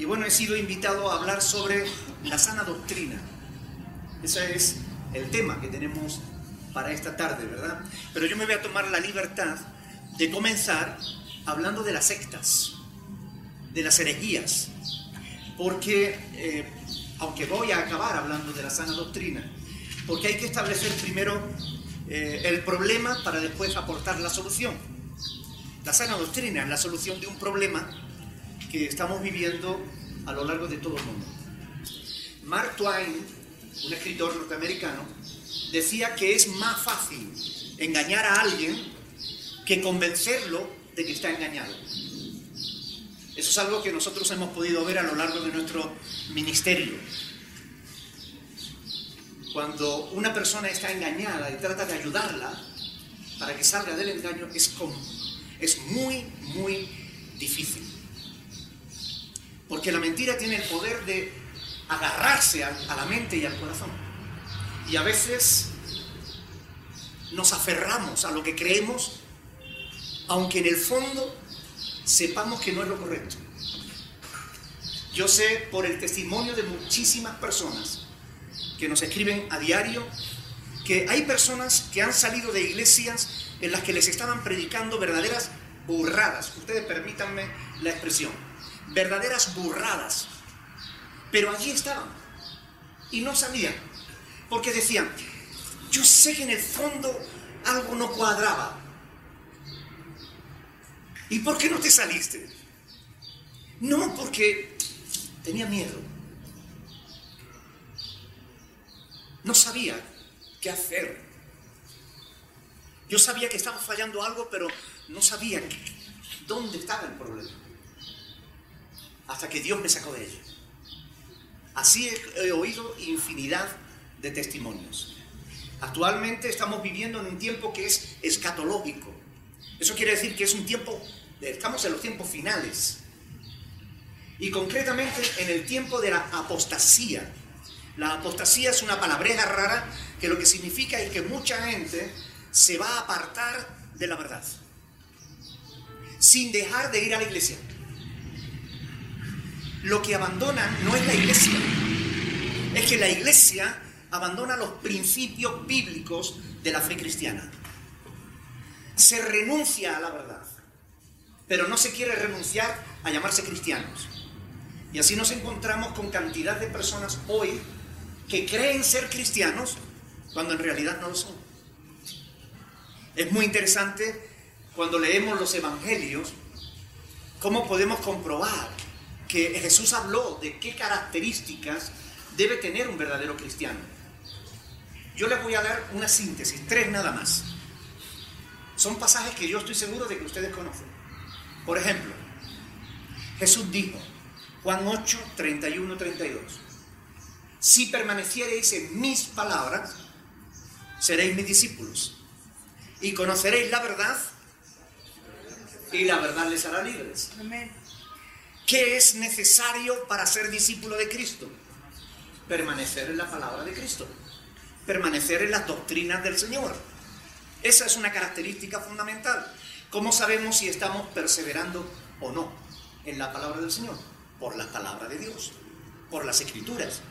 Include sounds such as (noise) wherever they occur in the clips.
Y bueno, he sido invitado a hablar sobre la sana doctrina. Ese es el tema que tenemos para esta tarde, ¿verdad? Pero yo me voy a tomar la libertad de comenzar hablando de las sectas, de las herejías, porque eh, aunque voy a acabar hablando de la sana doctrina, porque hay que establecer primero eh, el problema para después aportar la solución. La sana doctrina es la solución de un problema que estamos viviendo a lo largo de todo el mundo. Mark Twain, un escritor norteamericano, decía que es más fácil engañar a alguien que convencerlo de que está engañado. Eso es algo que nosotros hemos podido ver a lo largo de nuestro ministerio. Cuando una persona está engañada y trata de ayudarla para que salga del engaño, es, es muy, muy difícil. Porque la mentira tiene el poder de agarrarse a, la mente y al corazón. Y a veces nos aferramos a lo que creemos, aunque en el fondo sepamos que no es lo correcto. Yo sé por el testimonio de muchísimas personas que nos escriben a diario que hay personas que han salido de iglesias en las que les estaban predicando verdaderas burradas. Ustedes permítanme la expresión. Verdaderas burradas. Pero allí estaban. Y no sabían. Porque decían, yo sé que en el fondo algo no cuadraba. ¿Y por qué no te saliste? No, porque tenía miedo. No sabía qué hacer. Yo sabía que estaba fallando algo, pero no sabía dónde estaba el problema. Hasta que Dios me sacó de ello. Así he, he oído infinidad de testimonios. Actualmente estamos viviendo en un tiempo que es escatológico. Eso quiere decir que es un tiempo, estamos en los tiempos finales. Y concretamente en el tiempo de la apostasía. La apostasía es una palabreja rara que lo que significa es que mucha gente se va a apartar de la verdad. Sin dejar de ir a la iglesia. Lo que abandonan no es la iglesia. Es que la iglesia abandona los principios bíblicos de la fe cristiana. Se renuncia a la verdad, pero no se quiere renunciar a llamarse cristianos. Y así nos encontramos con cantidad de personas hoy que creen ser cristianos cuando en realidad no lo son. Es muy interesante cuando leemos los evangelios cómo podemos comprobar que Jesús habló de qué características debe tener un verdadero cristiano. Yo les voy a dar una síntesis, tres nada más. Son pasajes que yo estoy seguro de que ustedes conocen. Por ejemplo, Jesús dijo, Juan 8, 31, 32, si permaneciereis en mis palabras, seréis mis discípulos y conoceréis la verdad y la verdad les hará libres. ¿Qué es necesario para ser discípulo de Cristo? Permanecer en la palabra de Cristo permanecer en las doctrinas del Señor. Esa es una característica fundamental. ¿Cómo sabemos si estamos perseverando o no en la palabra del Señor? Por la palabra de Dios, por las escrituras.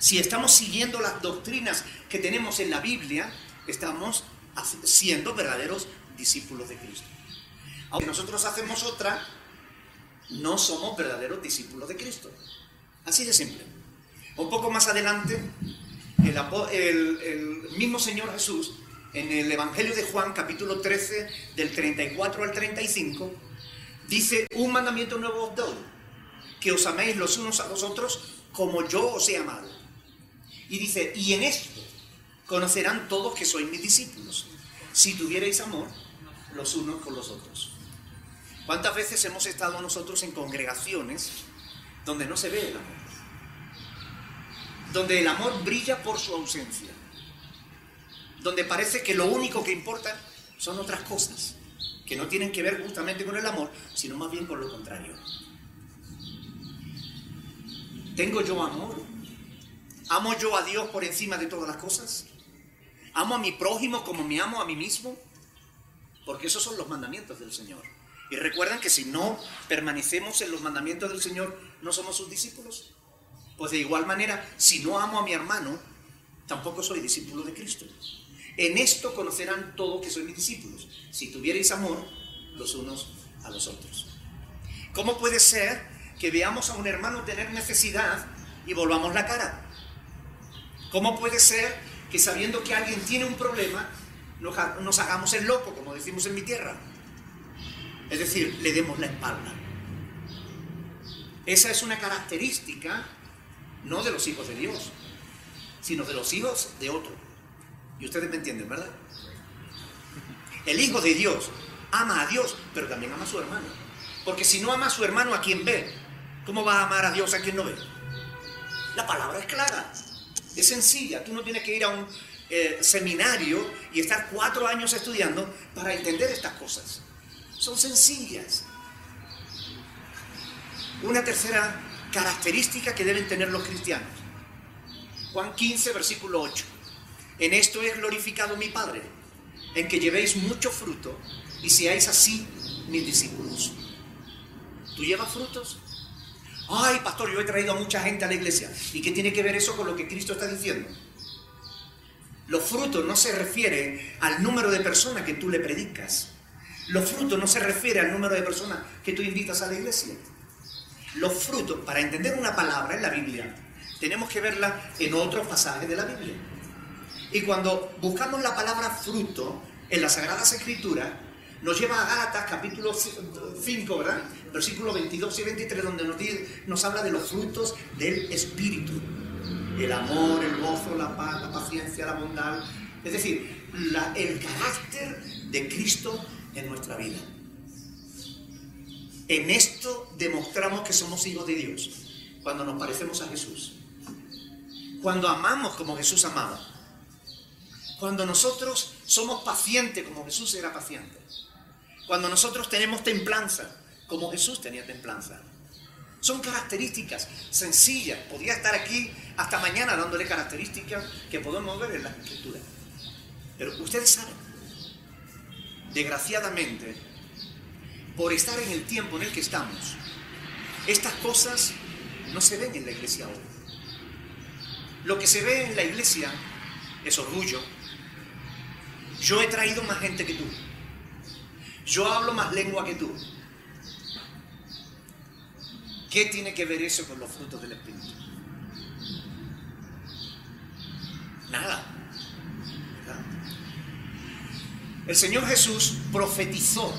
Si estamos siguiendo las doctrinas que tenemos en la Biblia, estamos siendo verdaderos discípulos de Cristo. Aunque nosotros hacemos otra, no somos verdaderos discípulos de Cristo. Así de simple. Un poco más adelante el, mismo Señor Jesús, en el Evangelio de Juan, capítulo 13, del 34 al 35, dice, un mandamiento nuevo os doy, que os améis los unos a los otros como yo os he amado. Y dice, y en esto conocerán todos que sois mis discípulos, si tuvierais amor los unos con los otros. ¿Cuántas veces hemos estado nosotros en congregaciones donde no se ve el amor? donde el amor brilla por su ausencia, donde parece que lo único que importa son otras cosas, que no tienen que ver justamente con el amor, sino más bien con lo contrario. ¿Tengo yo amor? ¿Amo yo a Dios por encima de todas las cosas? ¿Amo a mi prójimo como me amo a mí mismo? Porque esos son los mandamientos del Señor. Y recuerdan que si no permanecemos en los mandamientos del Señor, no somos sus discípulos. Pues de igual manera, si no amo a mi hermano, tampoco soy discípulo de Cristo. En esto conocerán todos que soy mis discípulos, si tuvierais amor los unos a los otros. ¿Cómo puede ser que veamos a un hermano tener necesidad y volvamos la cara? ¿Cómo puede ser que sabiendo que alguien tiene un problema, nos hagamos el loco, como decimos en mi tierra? Es decir, le demos la espalda. Esa es una característica no de los hijos de Dios, sino de los hijos de otro. Y ustedes me entienden, ¿verdad? El hijo de Dios ama a Dios, pero también ama a su hermano. Porque si no ama a su hermano, a quien ve, ¿cómo va a amar a Dios a quien no ve? La palabra es clara, es sencilla. Tú no tienes que ir a un eh, seminario y estar cuatro años estudiando para entender estas cosas. Son sencillas. Una tercera característica que deben tener los cristianos. Juan 15, versículo 8. En esto es glorificado mi Padre, en que llevéis mucho fruto y seáis así mis discípulos. ¿Tú llevas frutos? Ay, pastor, yo he traído a mucha gente a la iglesia. ¿Y qué tiene que ver eso con lo que Cristo está diciendo? Los frutos no se refieren al número de personas que tú le predicas. Los frutos no se refieren al número de personas que tú invitas a la iglesia. Los frutos, para entender una palabra en la Biblia, tenemos que verla en otros pasajes de la Biblia. Y cuando buscamos la palabra fruto en las Sagradas Escrituras, nos lleva a Gálatas capítulo 5, ¿verdad? Versículos 22 y 23, donde nos, nos habla de los frutos del Espíritu. El amor, el gozo, la paz, la paciencia, la bondad. Es decir, el carácter de Cristo en nuestra vida. En esto demostramos que somos hijos de Dios, cuando nos parecemos a Jesús. Cuando amamos como Jesús amaba. Cuando nosotros somos pacientes como Jesús era paciente. Cuando nosotros tenemos templanza como Jesús tenía templanza. Son características sencillas. Podría estar aquí hasta mañana dándole características que podemos ver en la escritura. Pero ustedes saben, desgraciadamente, por estar en el tiempo en el que estamos, estas cosas no se ven en la iglesia hoy. Lo que se ve en la iglesia es orgullo. Yo he traído más gente que tú. Yo hablo más lengua que tú. ¿Qué tiene que ver eso con los frutos del Espíritu? Nada. El Señor Jesús profetizó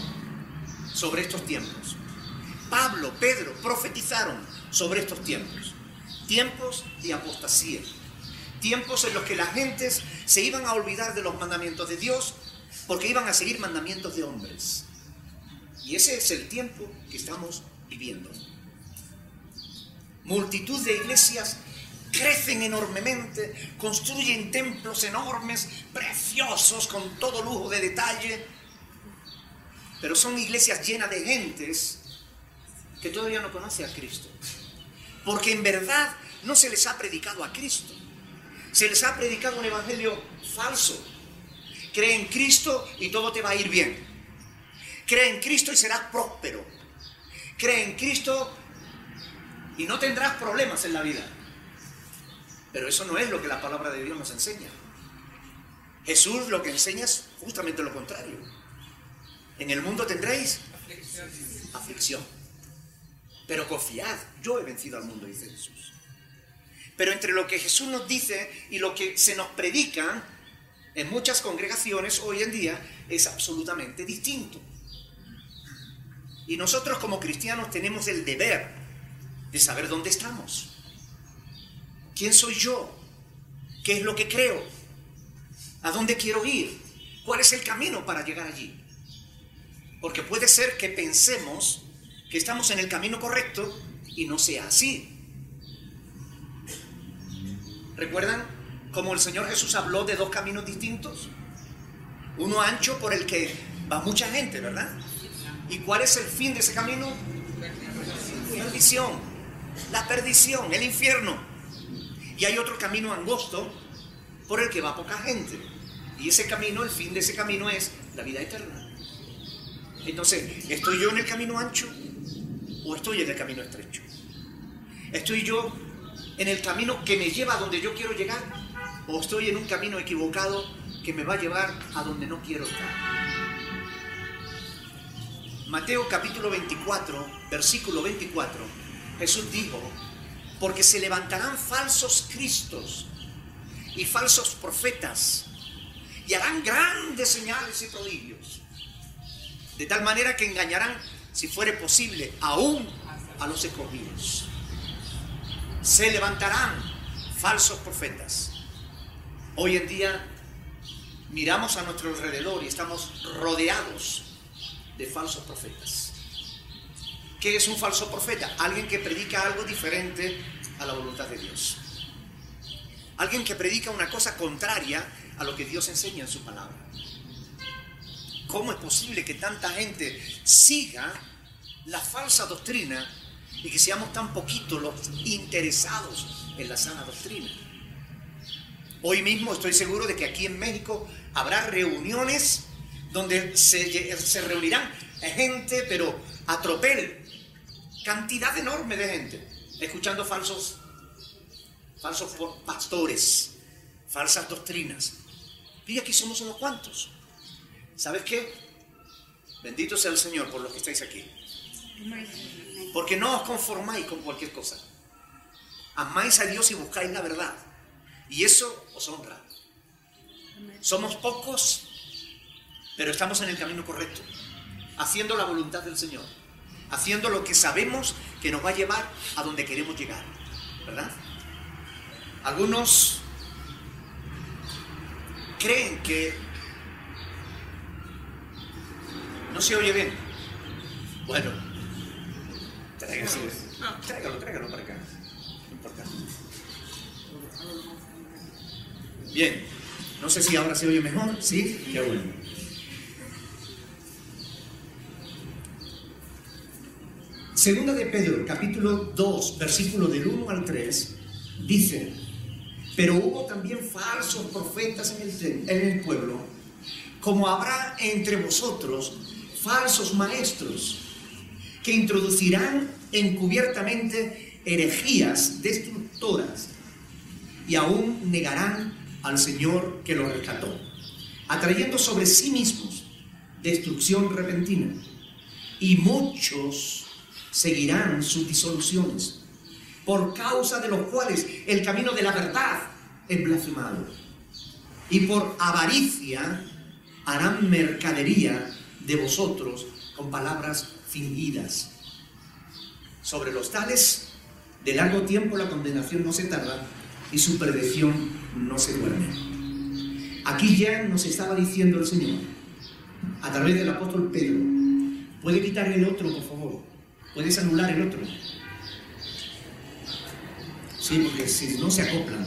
sobre estos tiempos. Pablo, Pedro profetizaron sobre estos tiempos. Tiempos de apostasía. Tiempos en los que las gentes se iban a olvidar de los mandamientos de Dios porque iban a seguir mandamientos de hombres. Y ese es el tiempo que estamos viviendo. Multitud de iglesias crecen enormemente, construyen templos enormes, preciosos, con todo lujo de detalle, pero son iglesias llenas de gentes que todavía no conocen a Cristo. Porque en verdad no se les ha predicado a Cristo. Se les ha predicado un evangelio falso. Cree en Cristo y todo te va a ir bien. Cree en Cristo y serás próspero. Cree en Cristo y no tendrás problemas en la vida. Pero eso no es lo que la palabra de Dios nos enseña. Jesús lo que enseña es justamente lo contrario. En el mundo tendréis aflicción. Pero confiad, yo he vencido al mundo, dice Jesús. Pero entre lo que Jesús nos dice y lo que se nos predica en muchas congregaciones hoy en día es absolutamente distinto. Y nosotros como cristianos tenemos el deber de saber dónde estamos. ¿Quién soy yo? ¿Qué es lo que creo? ¿A dónde quiero ir? ¿Cuál es el camino para llegar allí? Porque puede ser que pensemos que estamos en el camino correcto y no sea así. ¿Recuerdan cómo el Señor Jesús habló de dos caminos distintos? Uno ancho por el que va mucha gente, ¿verdad? ¿Y cuál es el fin de ese camino? Perdición, la perdición, el infierno. Y hay otro camino angosto por el que va poca gente. Y ese camino, el fin de ese camino es la vida eterna Entonces, ¿estoy yo en el camino ancho o estoy en el camino estrecho? ¿Estoy yo en el camino que me lleva a donde yo quiero llegar o estoy en un camino equivocado que me va a llevar a donde no quiero estar? Mateo capítulo 24, versículo 24, Jesús dijo, porque se levantarán falsos cristos y falsos profetas y harán grandes señales y prodigios, de tal manera que engañarán, si fuere posible, aún a los escogidos. Se levantarán falsos profetas. Hoy en día miramos a nuestro alrededor y estamos rodeados de falsos profetas. ¿Qué es un falso profeta? Alguien que predica algo diferente a la voluntad de Dios. Alguien que predica una cosa contraria a lo que Dios enseña en su palabra. ¿Cómo es posible que tanta gente siga la falsa doctrina y que seamos tan poquitos los interesados en la sana doctrina? Hoy mismo estoy seguro de que aquí en México habrá reuniones donde se, reunirán gente, pero a cantidad enorme de gente, escuchando falsos, falsos pastores, falsas doctrinas. Y aquí somos unos cuantos. ¿Sabes qué? Bendito sea el Señor por los que estáis aquí. Porque no os conformáis con cualquier cosa. Amáis a Dios y buscáis la verdad. Y eso os honra. Somos pocos, pero estamos en el camino correcto, haciendo la voluntad del Señor, haciendo lo que sabemos que nos va a llevar a donde queremos llegar, ¿verdad? Algunos creen que no se oye bien. Bueno, tráigalo, tráigalo para acá. No importa. Bien, no sé si ahora se oye mejor, ¿sí? Qué bueno. Segunda de Pedro, capítulo 2, versículo del 1 al 3, dice, pero hubo también falsos profetas en el, en el pueblo, como habrá entre vosotros falsos maestros, que introducirán encubiertamente herejías destructoras y aún negarán al Señor que los rescató, atrayendo sobre sí mismos destrucción repentina. Y muchos seguirán sus disoluciones, por causa de los cuales el camino de la verdad es blasfemado. Y por avaricia harán mercadería de vosotros con palabras fingidas. Sobre los tales, de largo tiempo la condenación no se tarda y su perdición no se duerme. Aquí ya nos estaba diciendo el Señor, a través del apóstol Pedro, ¿puede quitar el otro, por favor? Puedes anular el otro. Sí, porque si no se acoplan,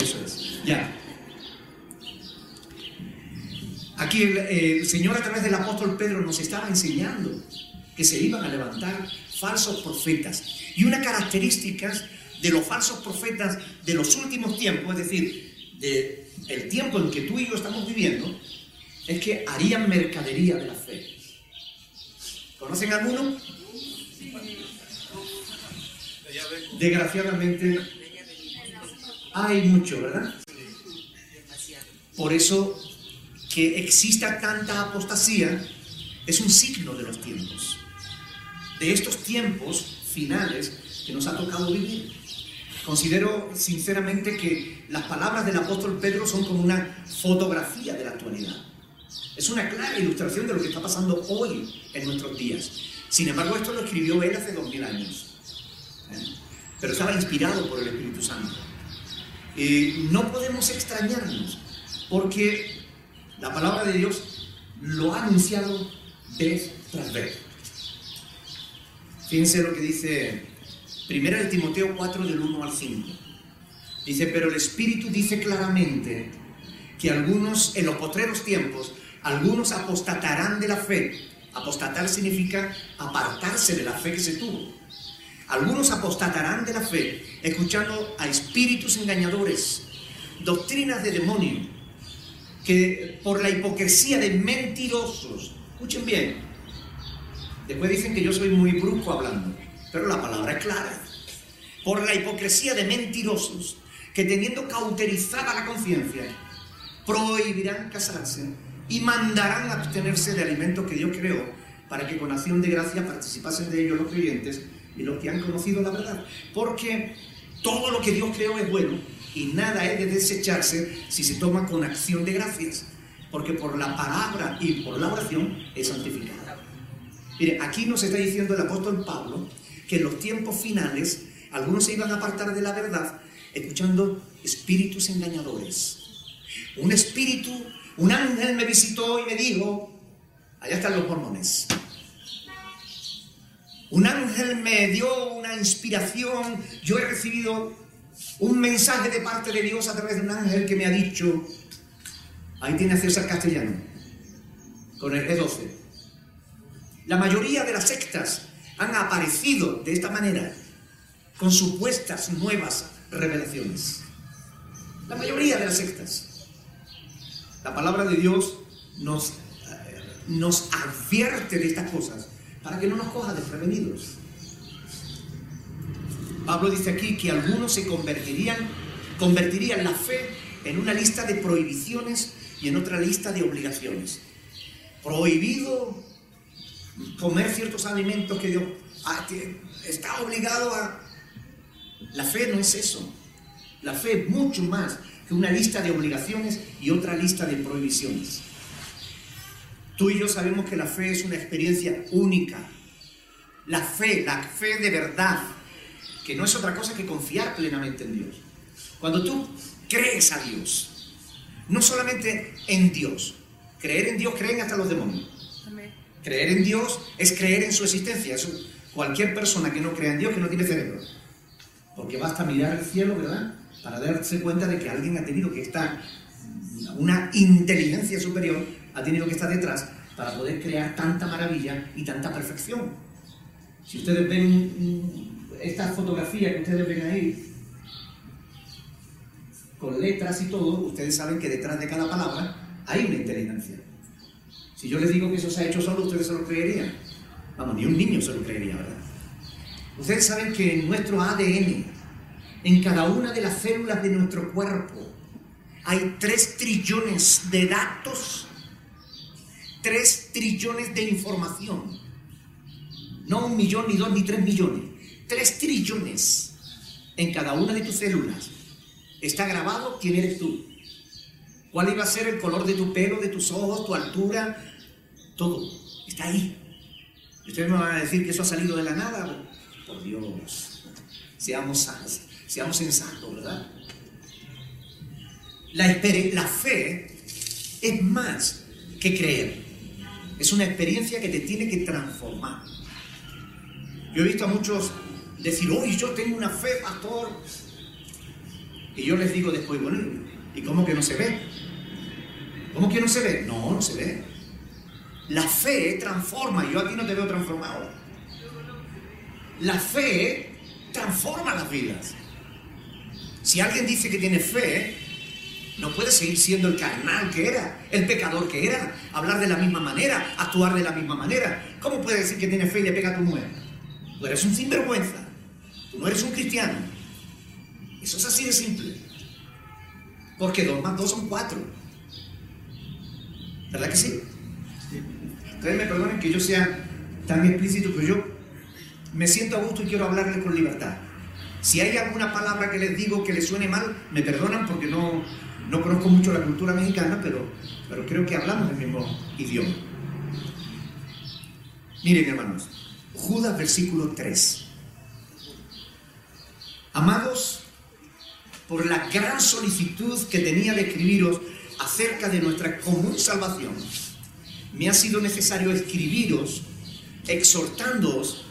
eso es. Ya. Aquí el, Señor a través del apóstol Pedro nos estaba enseñando que se iban a levantar falsos profetas. Y una característica de los falsos profetas de los últimos tiempos, es decir, de tiempo en que tú y yo estamos viviendo, es que harían mercadería de la fe. ¿Conocen alguno? Desgraciadamente hay mucho, ¿verdad? Por eso que exista tanta apostasía es un signo de los tiempos, de estos tiempos finales que nos ha tocado vivir. Considero sinceramente que las palabras del apóstol Pedro son como una fotografía de la actualidad. Es una clara ilustración de lo que está pasando hoy en nuestros días. Sin embargo, esto lo escribió él hace dos mil años. ¿Eh? Pero estaba inspirado por el Espíritu Santo. Y no podemos extrañarnos, porque la palabra de Dios lo ha anunciado vez tras vez. Fíjense lo que dice Primera de Timoteo 4 del 1 al 5. Dice, pero el Espíritu dice claramente que algunos, en los postreros tiempos, algunos apostatarán de la fe Apostatar significa apartarse de la fe que se tuvo. Algunos apostatarán de la fe escuchando a espíritus engañadores, doctrinas de demonio, que por la hipocresía de mentirosos, escuchen bien, Después dicen que yo soy muy brusco hablando, pero la palabra es clara. Por la hipocresía de mentirosos que teniendo cauterizada la conciencia, prohibirán casarse y mandarán abstenerse de alimentos que Dios creó para que con acción de gracia participasen de ellos los creyentes y los que han conocido la verdad. Porque todo lo que Dios creó es bueno y nada es de desecharse si se toma con acción de gracias. Porque por la palabra y por la oración es santificada. Mire, aquí nos está diciendo el apóstol Pablo que en los tiempos finales algunos se iban a apartar de la verdad escuchando espíritus engañadores. Un espíritu, un ángel me visitó y me dijo, allá están los mormones. Un ángel me dio una inspiración, yo he recibido un mensaje de parte de Dios a través de un ángel que me ha dicho, ahí tiene a César Castellano, con el G12. La mayoría de las sectas han aparecido de esta manera, con supuestas nuevas revelaciones. La mayoría de las sectas. La palabra de Dios nos, nos advierte de estas cosas para que no nos coja desprevenidos. Pablo dice aquí que algunos se convertirían, convertirían la fe en una lista de prohibiciones y en otra lista de obligaciones. Prohibido comer ciertos alimentos que Dios ah, está obligado a la fe no es eso. La fe es mucho más una lista de obligaciones y otra lista de prohibiciones. Tú y yo sabemos que la fe es una experiencia única. La fe, la fe de verdad, que no es otra cosa que confiar plenamente en Dios. Cuando tú crees a Dios, no solamente en Dios, creer en Dios creen hasta los demonios. Creer en Dios es creer en su existencia. cualquier persona que no crea en Dios, que no tiene cerebro. Porque basta mirar el cielo, ¿verdad? Para darse cuenta de que alguien ha tenido que estar, una inteligencia superior ha tenido que estar detrás para poder crear tanta maravilla y tanta perfección. Si ustedes ven esta fotografía que ustedes ven ahí, con letras y todo, ustedes saben que detrás de cada palabra hay una inteligencia. Si yo les digo que eso se ha hecho solo, ustedes se lo creerían. Vamos, ni un niño se lo creería, ¿verdad? Ustedes saben que nuestro ADN, en cada una de las células de nuestro cuerpo, hay tres trillones de datos, tres trillones de información. No un millón, ni dos, ni tres millones. Tres trillones en cada una de tus células. Está grabado quién eres tú. ¿Cuál iba a ser el color de tu pelo, de tus ojos, tu altura? Todo. Está ahí. Ustedes me van a decir que eso ha salido de la nada. Dios. Seamos, seamos sensatos, ¿verdad? La, fe es más que creer. Es una experiencia que te tiene que transformar. Yo he visto a muchos decir, hoy yo tengo una fe, pastor. Y yo les digo después, bueno, ¿y cómo que no se ve? ¿Cómo que no se ve? No, no se ve. La fe transforma. Yo aquí no te veo transformado. La fe transforma las vidas. Si alguien dice que tiene fe, no puede seguir siendo el carnal que era, el pecador que era, hablar de la misma manera, actuar de la misma manera. ¿Cómo puede decir que tiene fe y le pega a tu mujer? Tú eres un sinvergüenza. Tú no eres un cristiano. Eso es así de simple. Porque dos más dos son cuatro. ¿Verdad que sí? Ustedes me perdonen que yo sea tan explícito, pero yo me siento a gusto y quiero hablarles con libertad. Si hay alguna palabra que les digo que les suene mal, me perdonan porque no, no conozco mucho la cultura mexicana, pero, pero creo que hablamos el mismo idioma. Miren, hermanos, Judas versículo 3. Amados, por la gran solicitud que tenía de escribiros acerca de nuestra común salvación, me ha sido necesario escribiros exhortándoos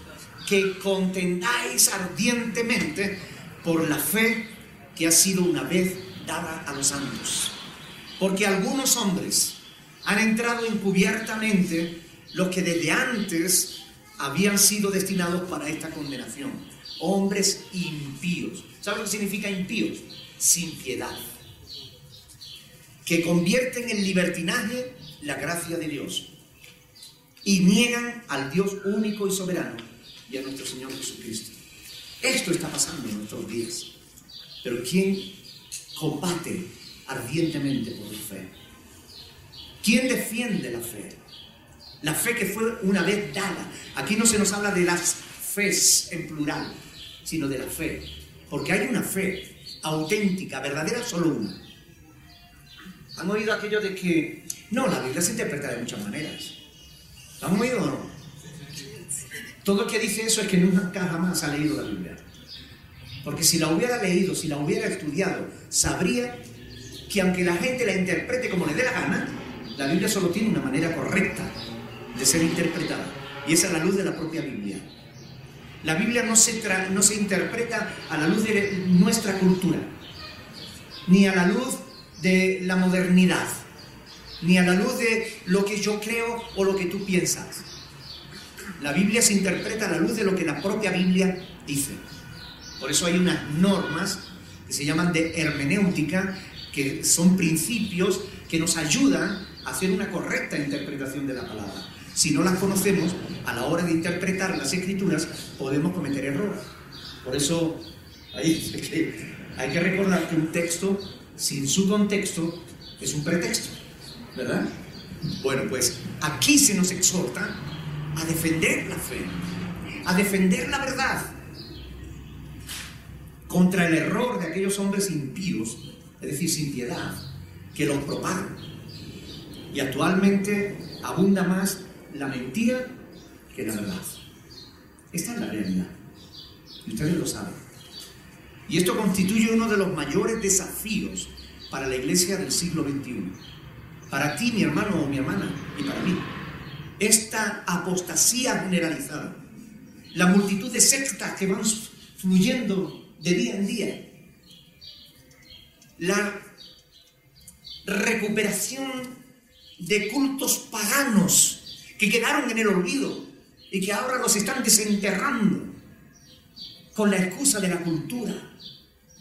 que contendáis ardientemente por la fe que ha sido una vez dada a los santos. Porque algunos hombres han entrado encubiertamente los que desde antes habían sido destinados para esta condenación. Hombres impíos. ¿Saben lo que significa impíos? Sin piedad. Que convierten en libertinaje la gracia de Dios. y niegan al Dios único y soberano y a nuestro Señor Jesucristo. Esto está pasando en nuestros días. Pero ¿quién combate ardientemente por la fe? ¿Quién defiende la fe? La fe que fue una vez dada. Aquí no se nos habla de las fes en plural, sino de la fe. Porque hay una fe auténtica, verdadera, solo una. ¿Han oído aquello de que no, la Biblia se interpreta de muchas maneras? ¿Lo han oído o no? Todo el que dice eso es que nunca jamás ha leído la Biblia. Porque si la hubiera leído, si la hubiera estudiado, sabría que aunque la gente la interprete como le dé la gana, la Biblia solo tiene una manera correcta de ser interpretada. Y es a la luz de la propia Biblia. La Biblia no se, no se interpreta a la luz de nuestra cultura, ni a la luz de la modernidad, ni a la luz de lo que yo creo o lo que tú piensas. La Biblia se interpreta a la luz de lo que la propia Biblia dice. Por eso hay unas normas que se llaman de hermenéutica, que son principios que nos ayudan a hacer una correcta interpretación de la palabra. Si no las conocemos, a la hora de interpretar las escrituras podemos cometer errores. Por eso (laughs) hay que recordar que un texto sin su contexto es un pretexto, ¿verdad? Bueno, pues aquí se nos exhorta a defender la fe, a defender la verdad contra el error de aquellos hombres impíos, es decir, sin piedad, que los propagan. Y actualmente abunda más la mentira que la verdad. Esta es la realidad. Y ustedes lo saben. Y esto constituye uno de los mayores desafíos para la iglesia del siglo XXI. Para ti, mi hermano o mi hermana, y para mí. Esta apostasía generalizada. La multitud de sectas que van fluyendo de día en día. La recuperación de cultos paganos que quedaron en el olvido y que ahora los están desenterrando con la excusa de la cultura.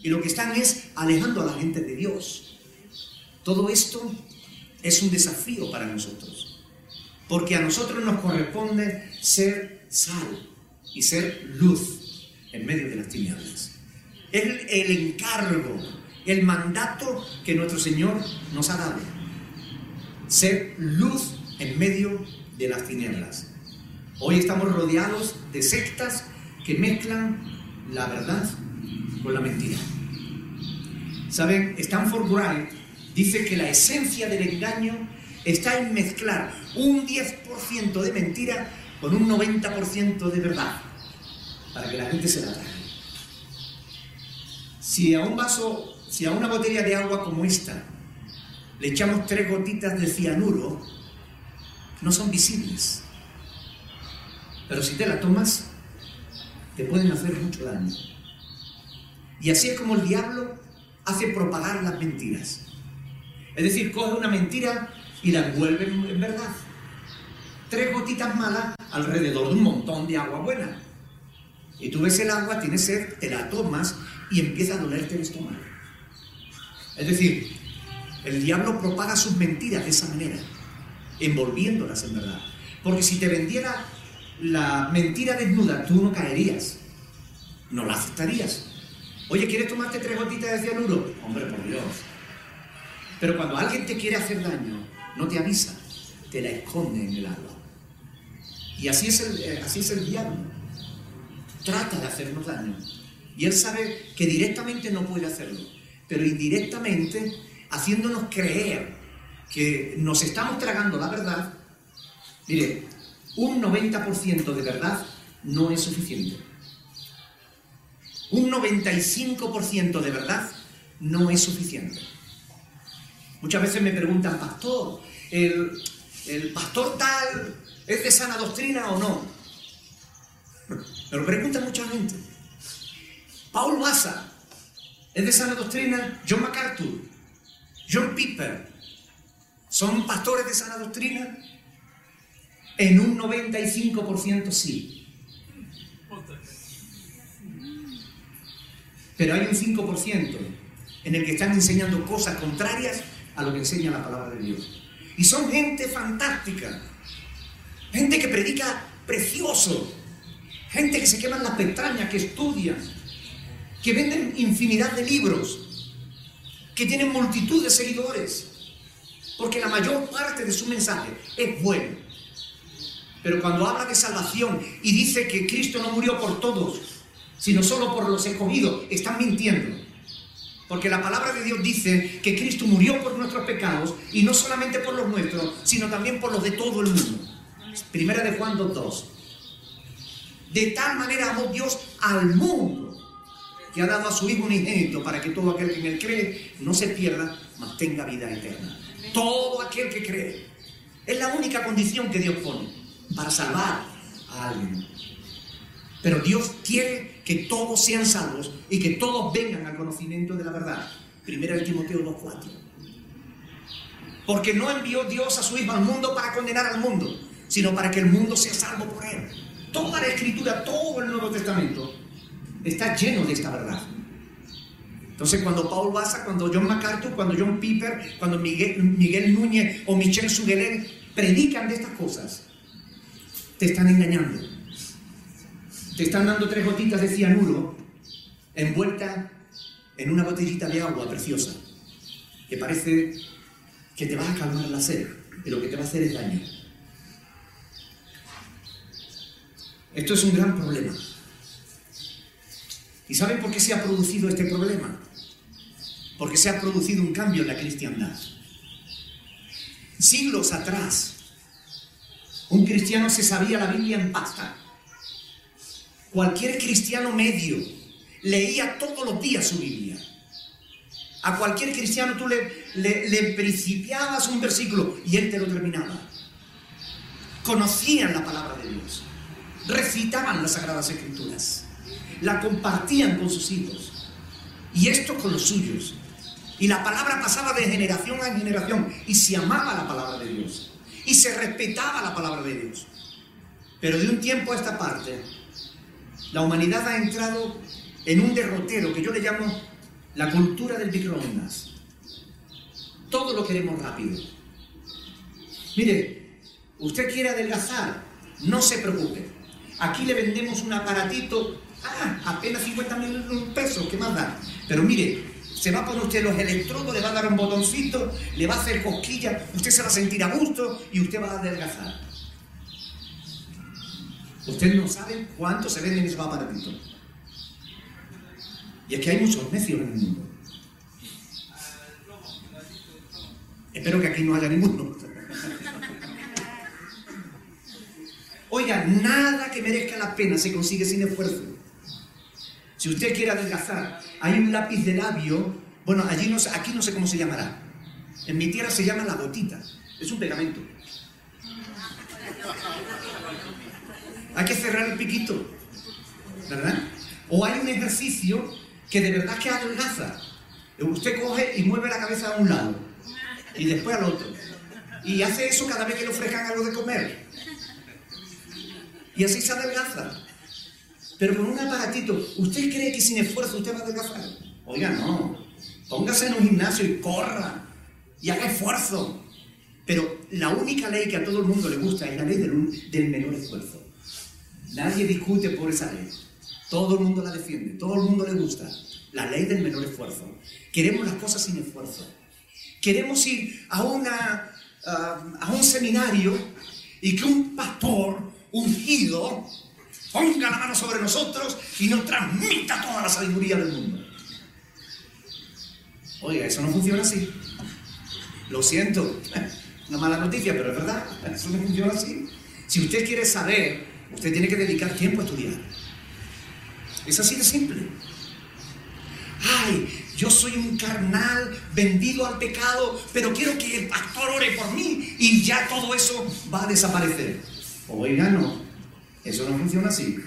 Y lo que están es alejando a la gente de Dios. Todo esto es un desafío para nosotros. Porque a nosotros nos corresponde ser sal y ser luz en medio de las tinieblas. Es el encargo, el mandato que nuestro Señor nos ha dado. Ser luz en medio de las tinieblas. Hoy estamos rodeados de sectas que mezclan la verdad con la mentira. ¿Saben? Stanford Wright dice que la esencia del engaño está en mezclar un 10% de mentira con un 90% de verdad, para que la gente se la trague. Si a un vaso, si a una botella de agua como esta le echamos tres gotitas de cianuro, no son visibles. Pero si te la tomas, te pueden hacer mucho daño. Y así es como el diablo hace propagar las mentiras. Es decir, coge una mentira y la envuelve en verdad. Tres gotitas malas alrededor de un montón de agua buena. Y tú ves el agua, tienes sed, te la tomas y empieza a dolerte el estómago. Es decir, el diablo propaga sus mentiras de esa manera envolviéndolas en verdad. Porque si te vendiera la mentira desnuda, tú no caerías, no la aceptarías. Oye, ¿quieres tomarte tres gotitas de cianuro? Hombre, por Dios. Pero cuando alguien te quiere hacer daño, no te avisa, te la esconde en el agua. Y así es el, eh, así es el diablo. Trata de hacernos daño. Y él sabe que directamente no puede hacerlo, pero indirectamente haciéndonos creer que nos estamos tragando la verdad, mire, un 90% de verdad no es suficiente. Un 95% de verdad no es suficiente. Muchas veces me preguntan, pastor, ¿el, pastor tal es de sana doctrina o no? Me lo pregunta mucha gente. Paul Massa, ¿es de sana doctrina? John MacArthur, John Piper, ¿Son pastores de sana doctrina? En un 95% sí. Pero hay un 5% en el que están enseñando cosas contrarias a lo que enseña la palabra de Dios. Y son gente fantástica. Gente que predica precioso. Gente que se queman las pestañas, que estudian, que venden infinidad de libros, que tienen multitud de seguidores. Porque la mayor parte de su mensaje es bueno. Pero cuando habla de salvación y dice que Cristo no murió por todos, sino solo por los escogidos, están mintiendo. Porque la palabra de Dios dice que Cristo murió por nuestros pecados y no solamente por los nuestros, sino también por los de todo el mundo. Primera de Juan 2.2. De tal manera amó Dios al mundo que ha dado a su Hijo unigénito para que todo aquel que en él cree no se pierda, mas tenga vida eterna. Todo aquel que cree. Es la única condición que Dios pone para salvar a alguien. Pero Dios quiere que todos sean salvos y que todos vengan al conocimiento de la verdad. Primera de Timoteo 2.4. Porque no envió Dios a su Hijo al mundo para condenar al mundo, sino para que el mundo sea salvo por él. Toda la escritura, todo el Nuevo Testamento está lleno de esta verdad. Entonces, cuando Paul Baza, cuando John MacArthur, cuando John Piper, cuando Miguel, Miguel Núñez o Michel Suguelen predican de estas cosas, te están engañando. Están dando tres gotitas de cianuro envuelta en una botellita de agua preciosa, que parece que te va a calmar la sed, pero que te va a hacer es daño. Esto es un gran problema. ¿Y saben por qué se ha producido este problema? Porque se ha producido un cambio en la cristiandad. Siglos atrás, un cristiano se sabía la Biblia en pasta. Cualquier cristiano medio leía todos los días su Biblia. A cualquier cristiano tú le, le, principiabas un versículo y él te lo terminaba. Conocían la palabra de Dios recitaban las Sagradas Escrituras, la compartían con sus hijos y esto con los suyos. Y la palabra pasaba de generación a generación y se amaba la palabra de Dios y se respetaba la palabra de Dios. Pero de un tiempo a esta parte, la humanidad ha entrado en un derrotero que yo le llamo la cultura del microondas. Todo lo queremos rápido. Mire, usted quiere adelgazar, no se preocupe. Aquí le vendemos un aparatito, ah, apenas 50 mil pesos, ¿qué más da? Pero mire, se va a poner usted los electrodos, le va a dar un botoncito, le va a hacer cosquillas, usted se va a sentir a gusto y usted va a adelgazar. Usted no sabe cuánto se venden esos aparatitos. Y es que hay muchos necios en el mundo. Espero que aquí no haya ninguno. Oiga, nada que merezca la pena se consigue sin esfuerzo. Si usted quiere adelgazar, hay un lápiz de labio, bueno, allí no, aquí no sé cómo se llamará. En mi tierra se llama la gotita. Es un pegamento. Hay que cerrar el piquito, ¿verdad? O hay un ejercicio que de verdad que adelgaza. Usted coge y mueve la cabeza a un lado y después al otro. Y hace eso cada vez que le ofrezcan algo de comer. Y así se adelgaza. Pero con un aparatito, ¿usted cree que sin esfuerzo usted va a adelgazar? Oiga, no. Póngase en un gimnasio y corra. Y haga esfuerzo. Pero la única ley que a todo el mundo le gusta es la ley del, del menor esfuerzo. Nadie discute por esa ley. Todo el mundo la defiende. Todo el mundo le gusta. La ley del menor esfuerzo. Queremos las cosas sin esfuerzo. Queremos ir a, a un seminario y que un pastor ungido ponga la mano sobre nosotros y nos transmita toda la sabiduría del mundo. Oiga, eso no funciona así. Lo siento, (laughs) una mala noticia, pero es verdad, eso no funciona así. Si usted quiere saber, usted tiene que dedicar tiempo a estudiar. Es así de simple. Ay, yo soy un carnal vendido al pecado, pero quiero que el pastor ore por mí y ya todo eso va a desaparecer. Oiga, no, eso no funciona así.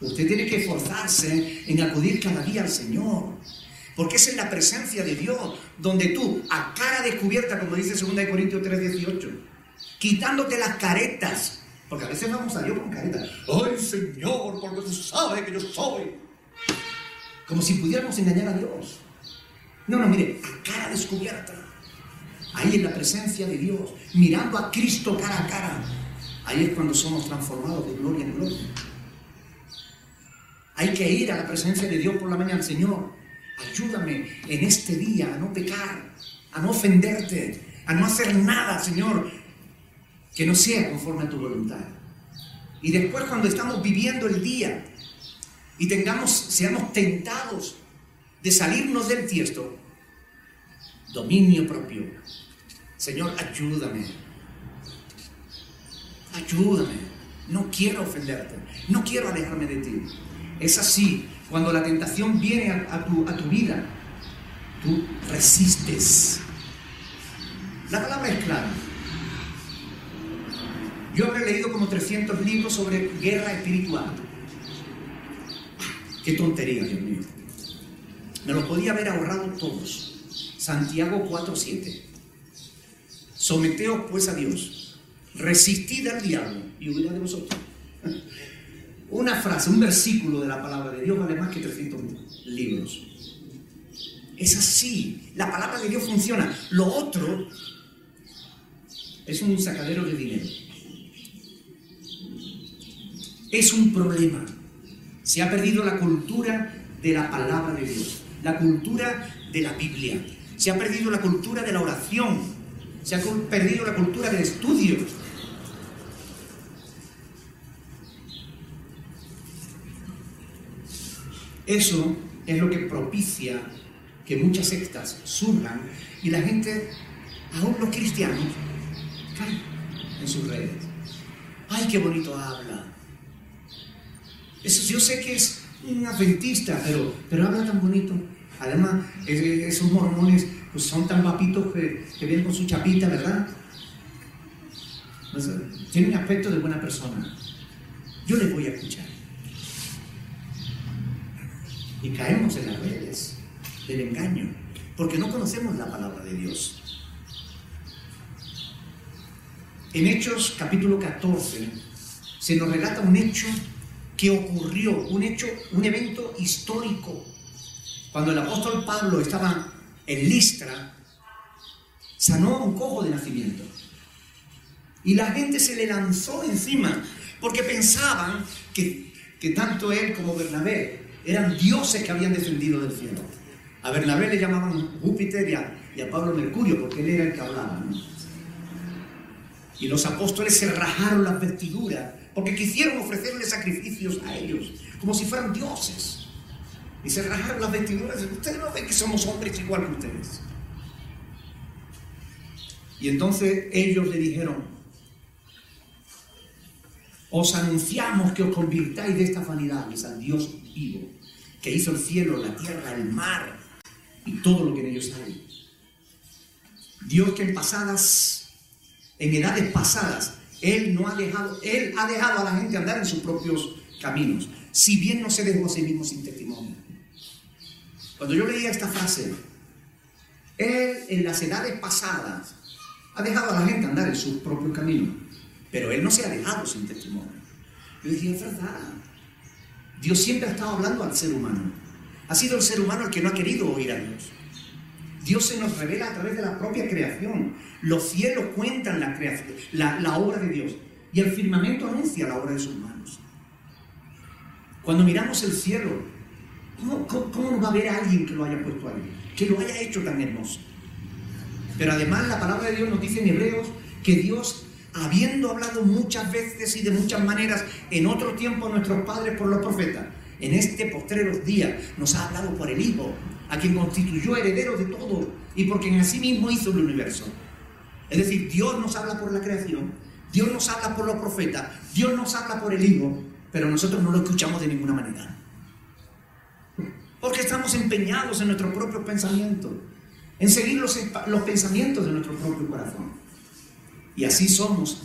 Usted tiene que esforzarse en acudir cada día al Señor. Porque es en la presencia de Dios donde tú, a cara descubierta, como dice 2 Corintios 3:18, quitándote las caretas, porque a veces vamos a Dios con caretas. ¡Ay, Señor, porque tú sabes que yo soy! Como si pudiéramos engañar a Dios. No, no, mire, a cara descubierta. Ahí en la presencia de Dios, mirando a Cristo cara a cara ahí es cuando somos transformados de gloria en gloria. Hay que ir a la presencia de Dios por la mañana, Señor, ayúdame en este día a no pecar, a no ofenderte, a no hacer nada, Señor, que no sea conforme a tu voluntad. Y después cuando estamos viviendo el día y tengamos, seamos tentados de salirnos del tiesto, dominio propio. Señor, ayúdame. Ayúdame. No quiero ofenderte. No quiero alejarme de ti. Es así. Cuando la tentación viene a, tu, a tu vida, tú resistes. La palabra es clara. Yo habré leído como 300 libros sobre guerra espiritual. Qué tontería, Dios mío. Me los podía haber ahorrado todos. Santiago 4:7. Someteos pues a Dios. Resistid al diablo y huirá de vosotros. (laughs) Una frase, un versículo de la palabra de Dios vale más que 300 libros. Es así. La palabra de Dios funciona. Lo otro es un sacadero de dinero. Es un problema. Se ha perdido la cultura de la palabra de Dios, la cultura de la Biblia. Se ha perdido la cultura de la oración. Se ha perdido la cultura del estudio. Eso es lo que propicia que muchas sectas surjan y la gente, aún los cristianos, caen en sus redes. ¡Ay, qué bonito habla! Eso, yo sé que es un adventista, pero, pero habla tan bonito. Además, esos mormones pues, son tan papitos que, que vienen con su chapita, ¿verdad? tienen aspecto de buena persona. Yo les voy a escuchar. Y caemos en las redes del engaño, porque no conocemos la palabra de Dios. En Hechos capítulo 14 se nos relata un hecho que ocurrió, un hecho, un evento histórico. Cuando el apóstol Pablo estaba en Listra, sanó a un cojo de nacimiento. Y la gente se le lanzó encima, porque pensaban que, que tanto él como Bernabé eran dioses que habían descendido del cielo. A Bernabé le llamaban Júpiter y a, Pablo Mercurio, porque él era el que hablaba. Y los apóstoles se rajaron las vestiduras, porque quisieron ofrecerle sacrificios a ellos, como si fueran dioses. Y se rajaron las vestiduras. Ustedes no ven que somos hombres igual que ustedes. Y entonces ellos le dijeron, os anunciamos que os convirtáis de esta vanidad, al Dios vivo, que hizo el cielo, la tierra, el mar y todo lo que en ellos hay. Dios que en pasadas, en edades pasadas, Él no ha dejado, Él ha dejado a la gente andar en sus propios caminos, si bien no se dejó a sí mismo sin testimonio. Cuando yo leía esta frase, Él en las edades pasadas ha dejado a la gente andar en sus propios caminos, pero Él no se ha dejado sin testimonio. Yo decía, es verdad, Dios siempre ha estado hablando al ser humano. Ha sido el ser humano el que no ha querido oír a Dios. Dios se nos revela a través de la propia creación. Los cielos cuentan la, obra de Dios y el firmamento anuncia la obra de sus manos. Cuando miramos el cielo, ¿cómo, va a ver alguien que lo haya puesto ahí? Que lo haya hecho tan hermoso. Pero además la palabra de Dios nos dice en Hebreos que Dios habiendo hablado muchas veces y de muchas maneras en otro tiempo a nuestros padres por los profetas, en este postrero día nos ha hablado por el Hijo, a quien constituyó heredero de todo y por quien sí mismo hizo el universo. Es decir, Dios nos habla por la creación, Dios nos habla por los profetas, Dios nos habla por el Hijo, pero nosotros no lo escuchamos de ninguna manera. Porque estamos empeñados en nuestros propios pensamientos, en seguir los, los pensamientos de nuestro propio corazón. Y así somos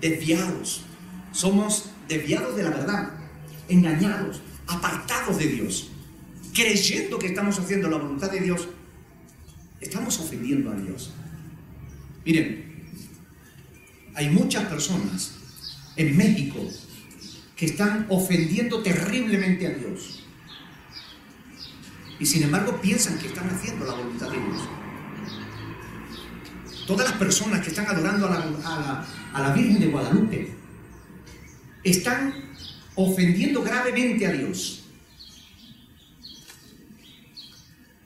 desviados. Somos desviados de la verdad, engañados, apartados de Dios, creyendo que estamos haciendo la voluntad de Dios. Estamos ofendiendo a Dios. Miren, hay muchas personas en México que están ofendiendo terriblemente a Dios. Y sin embargo piensan que están haciendo la voluntad de Dios todas las personas que están adorando a la, Virgen de Guadalupe, están ofendiendo gravemente a Dios.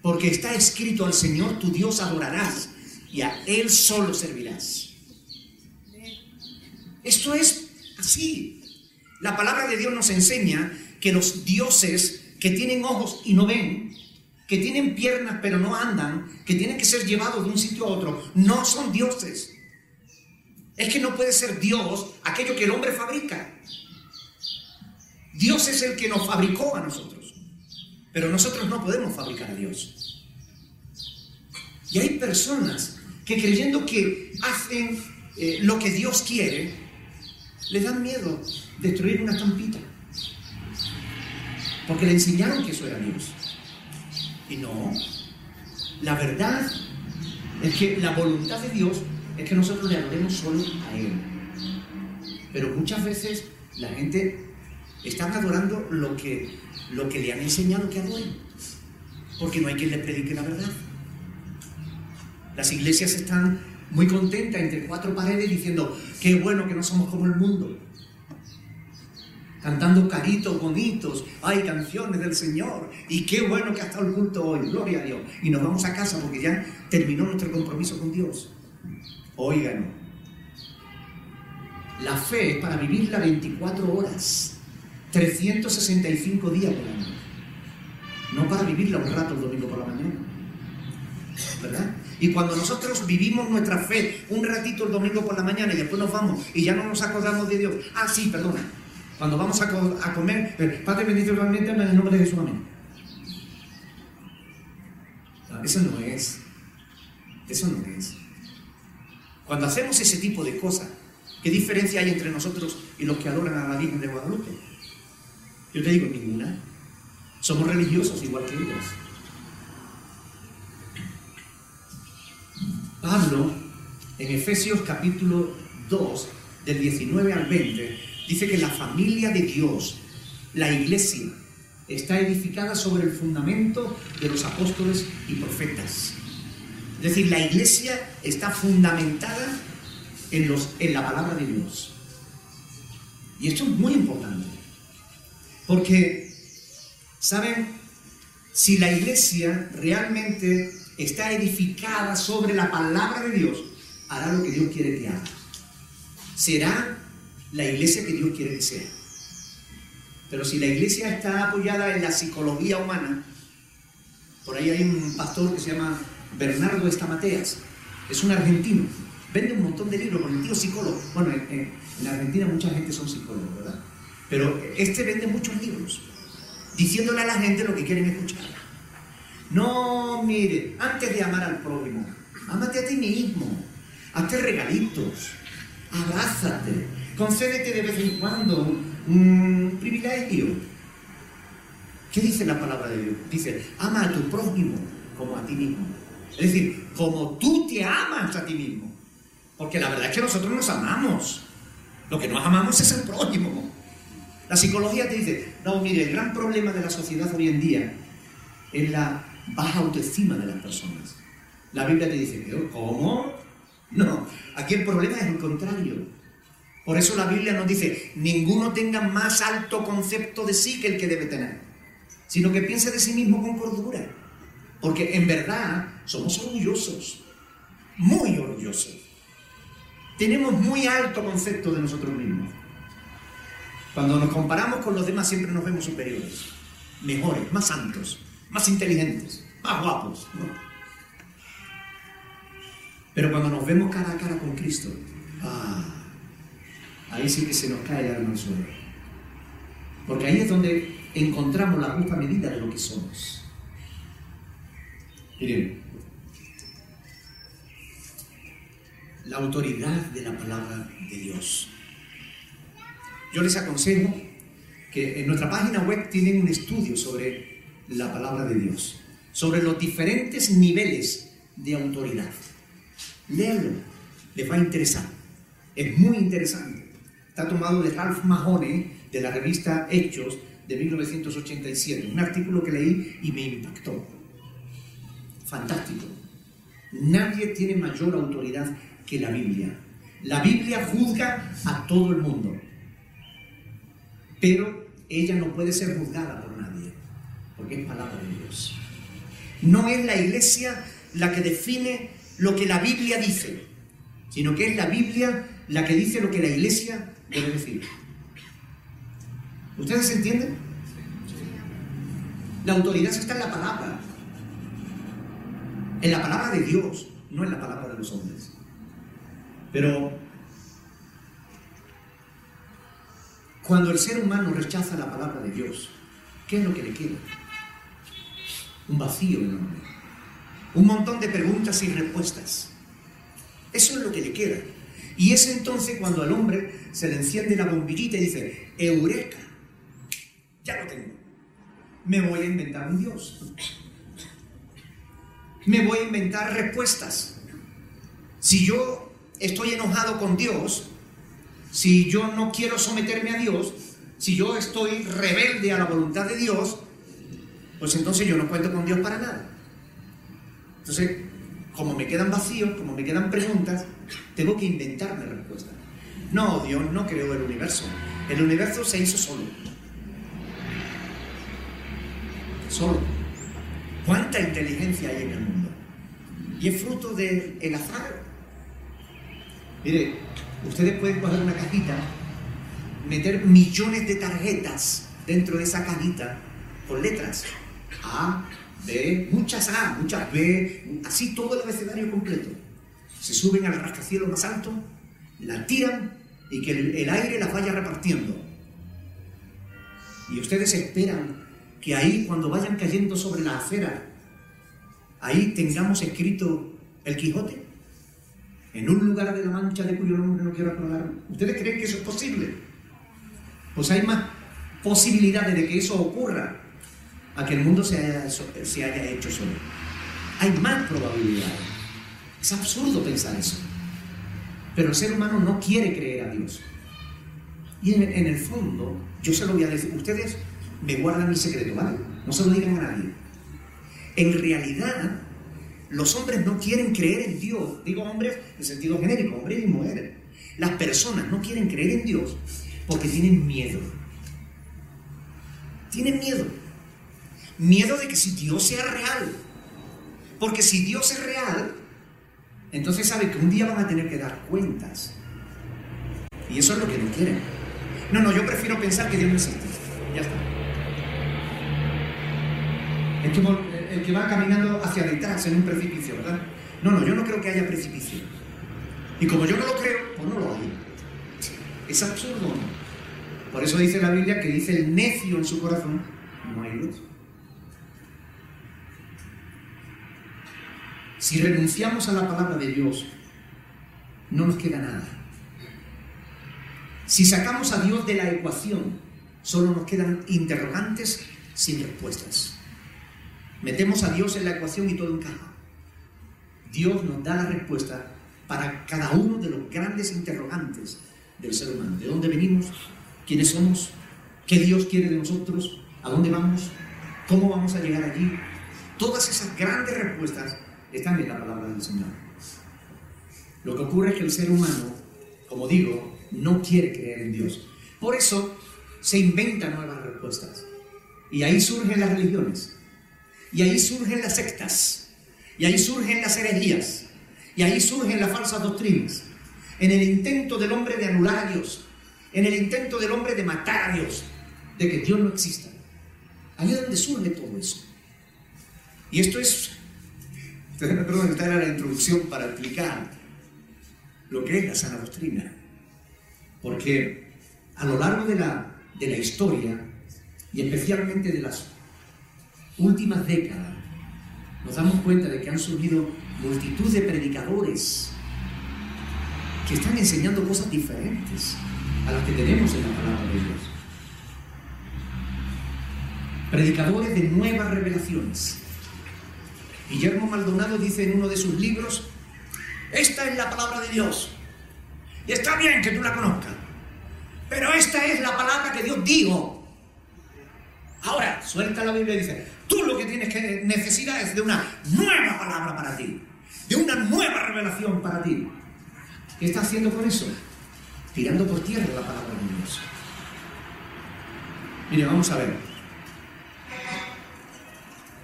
Porque está escrito al Señor tu Dios adorarás y a Él solo servirás. Esto es así. La palabra de Dios nos enseña que los dioses que tienen ojos y no ven, que tienen piernas pero no andan, que tienen que ser llevados de un sitio a otro, no son dioses. Es que no puede ser Dios aquello que el hombre fabrica. Dios es el que nos fabricó a nosotros, pero nosotros no podemos fabricar a Dios. Y hay personas que creyendo que hacen eh, lo que Dios quiere, les dan miedo destruir una estampita. Porque le enseñaron que eso era Dios. Y no. La verdad es que la voluntad de Dios es que nosotros le adoremos solo a Él. Pero muchas veces la gente está adorando lo que, lo que le han enseñado que adoren. Porque no hay quien le predique la verdad. Las iglesias están muy contentas entre cuatro paredes diciendo, qué bueno que no somos como el mundo cantando caritos bonitos, hay canciones del Señor, y qué bueno que ha estado el culto hoy, gloria a Dios. Y nos vamos a casa porque ya terminó nuestro compromiso con Dios. Oigan, la fe es para vivirla 24 horas, 365 días por año, no para vivirla un rato el domingo por la mañana. ¿Verdad? Y cuando nosotros vivimos nuestra fe un ratito el domingo por la mañana y después nos vamos y ya no nos acordamos de Dios, ah, sí, perdona, cuando vamos a, comer, eh, Padre bendito realmente en el nombre de Jesús, amén. eso no es. Eso no es. Cuando hacemos ese tipo de cosas, ¿qué diferencia hay entre nosotros y los que adoran a la Virgen de Guadalupe? Yo te digo, ninguna. Somos religiosos igual que ellos. Pablo, en Efesios capítulo 2, del 19 al 20, Dice que la familia de Dios, la iglesia, está edificada sobre el fundamento de los apóstoles y profetas. Es decir, la iglesia está fundamentada en, los, en la palabra de Dios. Y esto es muy importante. Porque, ¿saben? Si la iglesia realmente está edificada sobre la palabra de Dios, hará lo que Dios quiere que haga. Será la iglesia que Dios quiere que sea. Pero si la iglesia está apoyada en la psicología humana, por ahí hay un pastor que se llama Bernardo Estamateas, es un argentino, vende un montón de libros con el tío psicólogo. Bueno, en, en Argentina mucha gente son psicólogos, ¿verdad? Pero este vende muchos libros, diciéndole a la gente lo que quieren escuchar. No, mire, antes de amar al prójimo, amate a ti mismo, hazte regalitos, abrázate, concédete de vez en cuando un privilegio. ¿Qué dice la palabra de Dios? Dice, ama a tu prójimo como a ti mismo. Es decir, como tú te amas a ti mismo. Porque la verdad es que nosotros nos amamos. Lo que nos amamos es el prójimo. La psicología te dice, no, mire, el gran problema de la sociedad hoy en día es la baja autoestima de las personas. La Biblia te dice, ¿cómo? No, aquí el problema es el contrario. Por eso la Biblia nos dice, ninguno tenga más alto concepto de sí que el que debe tener, sino que piense de sí mismo con cordura. Porque en verdad somos orgullosos, muy orgullosos. Tenemos muy alto concepto de nosotros mismos. Cuando nos comparamos con los demás siempre nos vemos superiores, mejores, más santos, más inteligentes, más guapos. Pero cuando nos vemos cara a cara con Cristo, ah, ahí sí que se nos cae el alma al suelo. Porque ahí es donde encontramos la justa medida de lo que somos. Miren, la autoridad de la palabra de Dios. Yo les aconsejo que en nuestra página web tienen un estudio sobre la palabra de Dios, sobre los diferentes niveles de autoridad. Léanlo, les va a interesar. Es muy interesante está tomado de Ralph Mahoney, de la revista Hechos de 1987, un artículo que leí y me impactó. Fantástico. Nadie tiene mayor autoridad que la Biblia. La Biblia juzga a todo el mundo. Pero ella no puede ser juzgada por nadie, porque es palabra de Dios. No es la iglesia la que define lo que la Biblia dice, sino que es la Biblia la que dice lo que la iglesia debe decir. ¿Ustedes entienden? La autoridad está en la palabra, en la palabra de Dios, no en la palabra de los hombres. Pero cuando el ser humano rechaza la palabra de Dios, ¿qué es lo que le queda? Un vacío enorme. Un montón de preguntas y respuestas. Eso es lo que le queda. Y es entonces cuando al hombre se le enciende la bombillita y dice, Eureka, ya lo tengo. Me voy a inventar un Dios. Me voy a inventar respuestas. Si yo estoy enojado con Dios, si yo no quiero someterme a Dios, si yo estoy rebelde a la voluntad de Dios, pues entonces yo no cuento con Dios para nada. Entonces, como me quedan vacíos, como me quedan preguntas, tengo que inventarme respuestas. No, Dios no creó el universo. El universo se hizo solo. Solo. ¿Cuánta inteligencia hay en el mundo? Y es fruto del azar. Mire, ustedes pueden coger una cajita, meter millones de tarjetas dentro de esa cajita con letras. A, B, muchas A, muchas B, así todo el abecedario completo. Se suben al rascacielos más alto, la tiran y que el, aire las vaya repartiendo. Y ustedes esperan que ahí cuando vayan cayendo sobre la acera, ahí tengamos escrito el Quijote, en un lugar de la Mancha de cuyo nombre no quiero acordar. ¿Ustedes creen que eso es posible? Pues hay más posibilidades de que eso ocurra a que el mundo se haya, se haya hecho solo. Hay más probabilidades. Es absurdo pensar eso. Pero el ser humano no quiere creer a Dios. Y en, en, el fondo, yo se lo voy a decir, ustedes me guardan mi secreto, ¿vale? No se lo digan a nadie. En realidad, los hombres no quieren creer en Dios. Digo hombres en sentido genérico, hombres y mujeres. Las personas no quieren creer en Dios porque tienen miedo. Tienen miedo. Miedo de que si Dios sea real. Porque si Dios es real, entonces sabe que un día van a tener que dar cuentas. Y eso es lo que no quieren. No, no, yo prefiero pensar que Dios no existe. Ya está. El que va caminando hacia detrás en un precipicio, ¿verdad? No, no, yo no creo que haya precipicio. Y como yo no lo creo, pues no lo hay. Es absurdo. Por eso dice la Biblia que dice el necio en su corazón, no hay luz. Si renunciamos a la palabra de Dios, no nos queda nada. Si sacamos a Dios de la ecuación, solo nos quedan interrogantes sin respuestas. Metemos a Dios en la ecuación y todo encaja. Dios nos da la respuesta para cada uno de los grandes interrogantes del ser humano. ¿De dónde venimos? ¿Quiénes somos? ¿Qué Dios quiere de nosotros? ¿A dónde vamos? ¿Cómo vamos a llegar allí? Todas esas grandes respuestas están en la palabra del Señor. Lo que ocurre es que el ser humano, como digo, no quiere creer en Dios. Por eso se inventan nuevas respuestas. Y ahí surgen las religiones. Y ahí surgen las sectas. Y ahí surgen las herejías. Y ahí surgen las falsas doctrinas. En el intento del hombre de anular a Dios. En el intento del hombre de matar a Dios. De que Dios no exista. Ahí es donde surge todo eso. Y esto es (laughs) Perdón, esta era la introducción para explicar lo que es la sana doctrina. Porque a lo largo de la, de la historia, y especialmente de las últimas décadas, nos damos cuenta de que han surgido multitud de predicadores que están enseñando cosas diferentes a las que tenemos en la palabra de Dios. Predicadores de nuevas revelaciones Guillermo Maldonado dice en uno de sus libros, esta es la palabra de Dios. Y está bien que tú la conozcas, pero esta es la palabra que Dios dijo. Ahora, suelta la Biblia y dice, tú lo que tienes que necesitar es de una nueva palabra para ti, de una nueva revelación para ti. ¿Qué está haciendo con eso? Tirando por tierra la palabra de Dios. Mire, vamos a ver.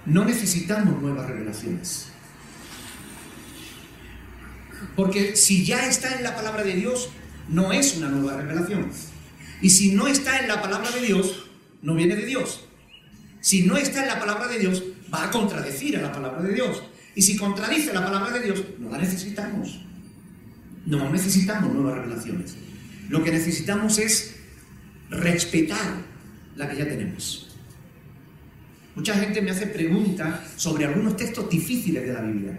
No necesitamos nuevas revelaciones. Porque si ya está en la palabra de Dios, no es una nueva revelación. Y si no está en la palabra de Dios, no viene de Dios. Si no está en la palabra de Dios, va a contradecir a la palabra de Dios. Y si contradice la palabra de Dios, no la necesitamos. No necesitamos nuevas revelaciones. Lo que necesitamos es respetar la que ya tenemos. Mucha gente me hace preguntas sobre algunos textos difíciles de la Biblia.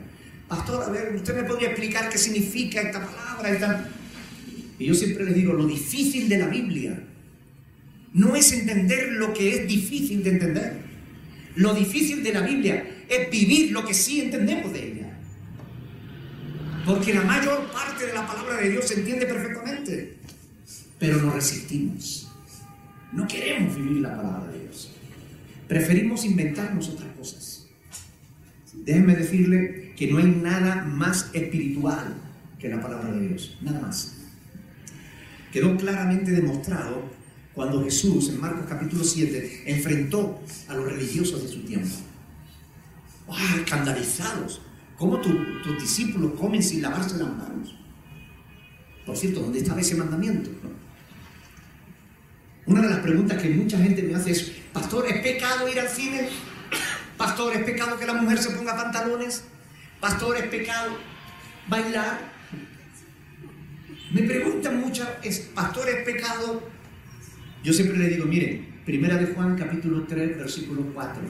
Pastor, a ver, ¿usted me podría explicar qué significa esta palabra y yo siempre les digo, lo difícil de la Biblia no es entender lo que es difícil de entender. Lo difícil de la Biblia es vivir lo que sí entendemos de ella. Porque la mayor parte de la palabra de Dios se entiende perfectamente, pero nos resistimos. No queremos vivir la palabra de Dios. Preferimos inventarnos otras cosas. Déjenme decirle que no hay nada más espiritual que la palabra de Dios. Nada más. Quedó claramente demostrado cuando Jesús, en Marcos capítulo 7, enfrentó a los religiosos de su tiempo. ¡Ah, escandalizados! ¿Cómo tus discípulos comen sin lavarse las manos? Por cierto, ¿dónde estaba ese mandamiento? Una de las preguntas que mucha gente me hace es, Pastor, ¿es pecado ir al cine? Pastor, ¿es pecado que la mujer se ponga pantalones? Pastor, ¿es pecado bailar? Me preguntan mucho, ¿es pastor, es pecado? Yo siempre le digo, mire, primera de Juan capítulo 3, versículo 4.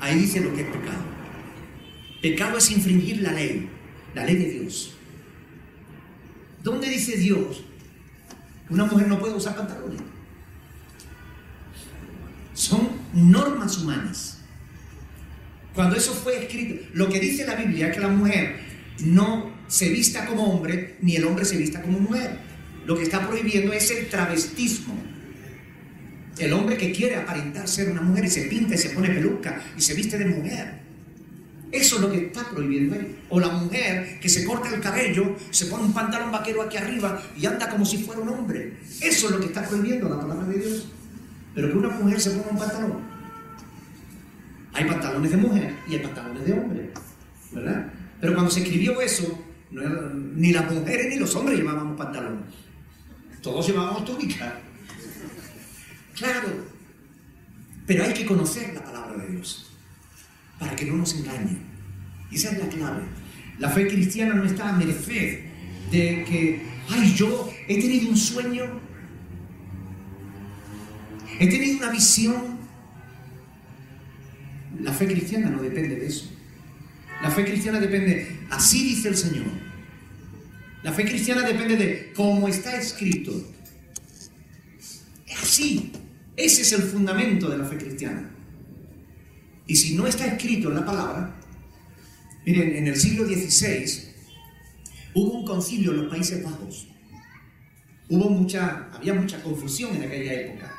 Ahí dice lo que es pecado. Pecado es infringir la ley, la ley de Dios. ¿Dónde dice Dios una mujer no puede usar pantalones? Son normas humanas. Cuando eso fue escrito, lo que dice la Biblia es que la mujer no se vista como hombre ni el hombre se vista como mujer. Lo que está prohibiendo es el travestismo. El hombre que quiere aparentar ser una mujer y se pinta y se pone peluca y se viste de mujer. Eso es lo que está prohibiendo ahí. O la mujer que se corta el cabello, se pone un pantalón vaquero aquí arriba y anda como si fuera un hombre. Eso es lo que está prohibiendo la palabra de Dios. Pero que una mujer se ponga un pantalón. Hay pantalones de mujer y hay pantalones de hombre. ¿Verdad? Pero cuando se escribió eso, ni las mujeres ni los hombres llevábamos pantalón. Todos llevábamos túnica. Claro. Pero hay que conocer la palabra de Dios para que no nos engañe. Esa es la clave. La fe cristiana no está a merced de que, ay, yo he tenido un sueño, he tenido una visión. La fe cristiana no depende de eso. La fe cristiana depende, así dice el Señor. La fe cristiana depende de cómo está escrito. Así. Ese es el fundamento de la fe cristiana. Y si no está escrito en la palabra, miren, en el siglo XVI hubo un concilio en los Países Bajos. Hubo mucha, había mucha confusión en aquella época.